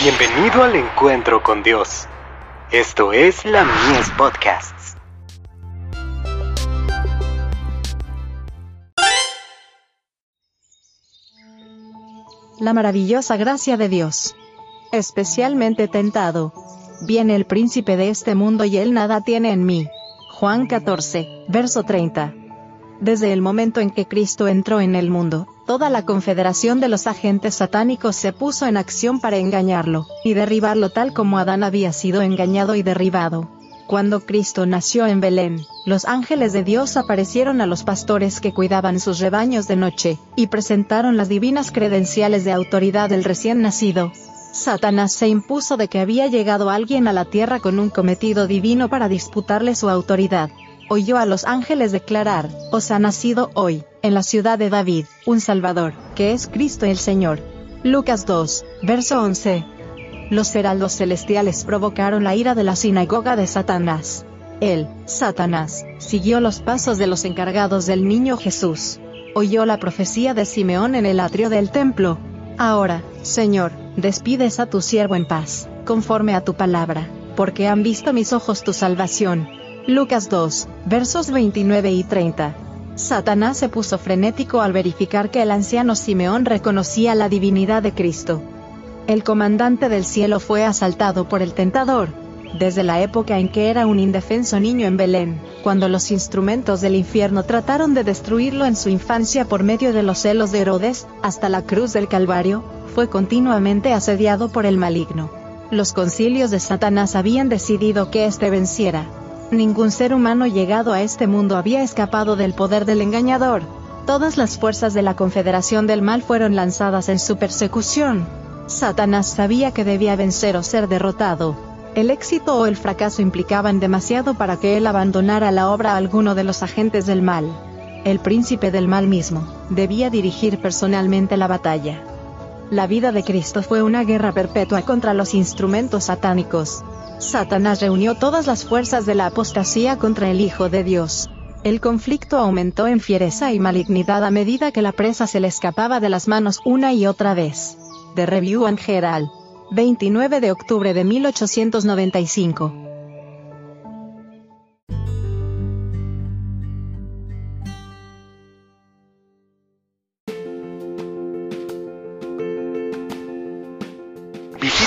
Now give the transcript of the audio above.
Bienvenido al encuentro con Dios. Esto es la Mies Podcasts. La maravillosa gracia de Dios. Especialmente tentado. Viene el príncipe de este mundo y él nada tiene en mí. Juan 14, verso 30. Desde el momento en que Cristo entró en el mundo, toda la confederación de los agentes satánicos se puso en acción para engañarlo, y derribarlo tal como Adán había sido engañado y derribado. Cuando Cristo nació en Belén, los ángeles de Dios aparecieron a los pastores que cuidaban sus rebaños de noche, y presentaron las divinas credenciales de autoridad del recién nacido. Satanás se impuso de que había llegado alguien a la tierra con un cometido divino para disputarle su autoridad oyó a los ángeles declarar, os ha nacido hoy, en la ciudad de David, un Salvador, que es Cristo el Señor. Lucas 2, verso 11. Los heraldos celestiales provocaron la ira de la sinagoga de Satanás. Él, Satanás, siguió los pasos de los encargados del niño Jesús. Oyó la profecía de Simeón en el atrio del templo. Ahora, Señor, despides a tu siervo en paz, conforme a tu palabra, porque han visto mis ojos tu salvación, Lucas 2, versos 29 y 30. Satanás se puso frenético al verificar que el anciano Simeón reconocía la divinidad de Cristo. El comandante del cielo fue asaltado por el tentador, desde la época en que era un indefenso niño en Belén, cuando los instrumentos del infierno trataron de destruirlo en su infancia por medio de los celos de Herodes, hasta la cruz del Calvario, fue continuamente asediado por el maligno. Los concilios de Satanás habían decidido que éste venciera, Ningún ser humano llegado a este mundo había escapado del poder del engañador. Todas las fuerzas de la Confederación del Mal fueron lanzadas en su persecución. Satanás sabía que debía vencer o ser derrotado. El éxito o el fracaso implicaban demasiado para que él abandonara la obra a alguno de los agentes del mal. El príncipe del mal mismo, debía dirigir personalmente la batalla. La vida de Cristo fue una guerra perpetua contra los instrumentos satánicos. Satanás reunió todas las fuerzas de la apostasía contra el Hijo de Dios. El conflicto aumentó en fiereza y malignidad a medida que la presa se le escapaba de las manos una y otra vez. The Review and Herald. 29 de octubre de 1895.